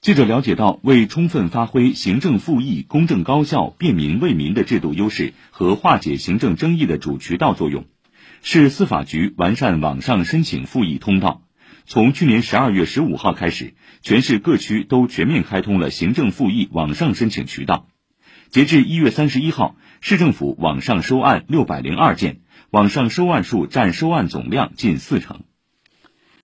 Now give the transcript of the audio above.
记者了解到，为充分发挥行政复议、公正高效、便民为民的制度优势和化解行政争议的主渠道作用，市司法局完善网上申请复议通道。从去年十二月十五号开始，全市各区都全面开通了行政复议网上申请渠道。截至一月三十一号，市政府网上收案六百零二件，网上收案数占收案总量近四成。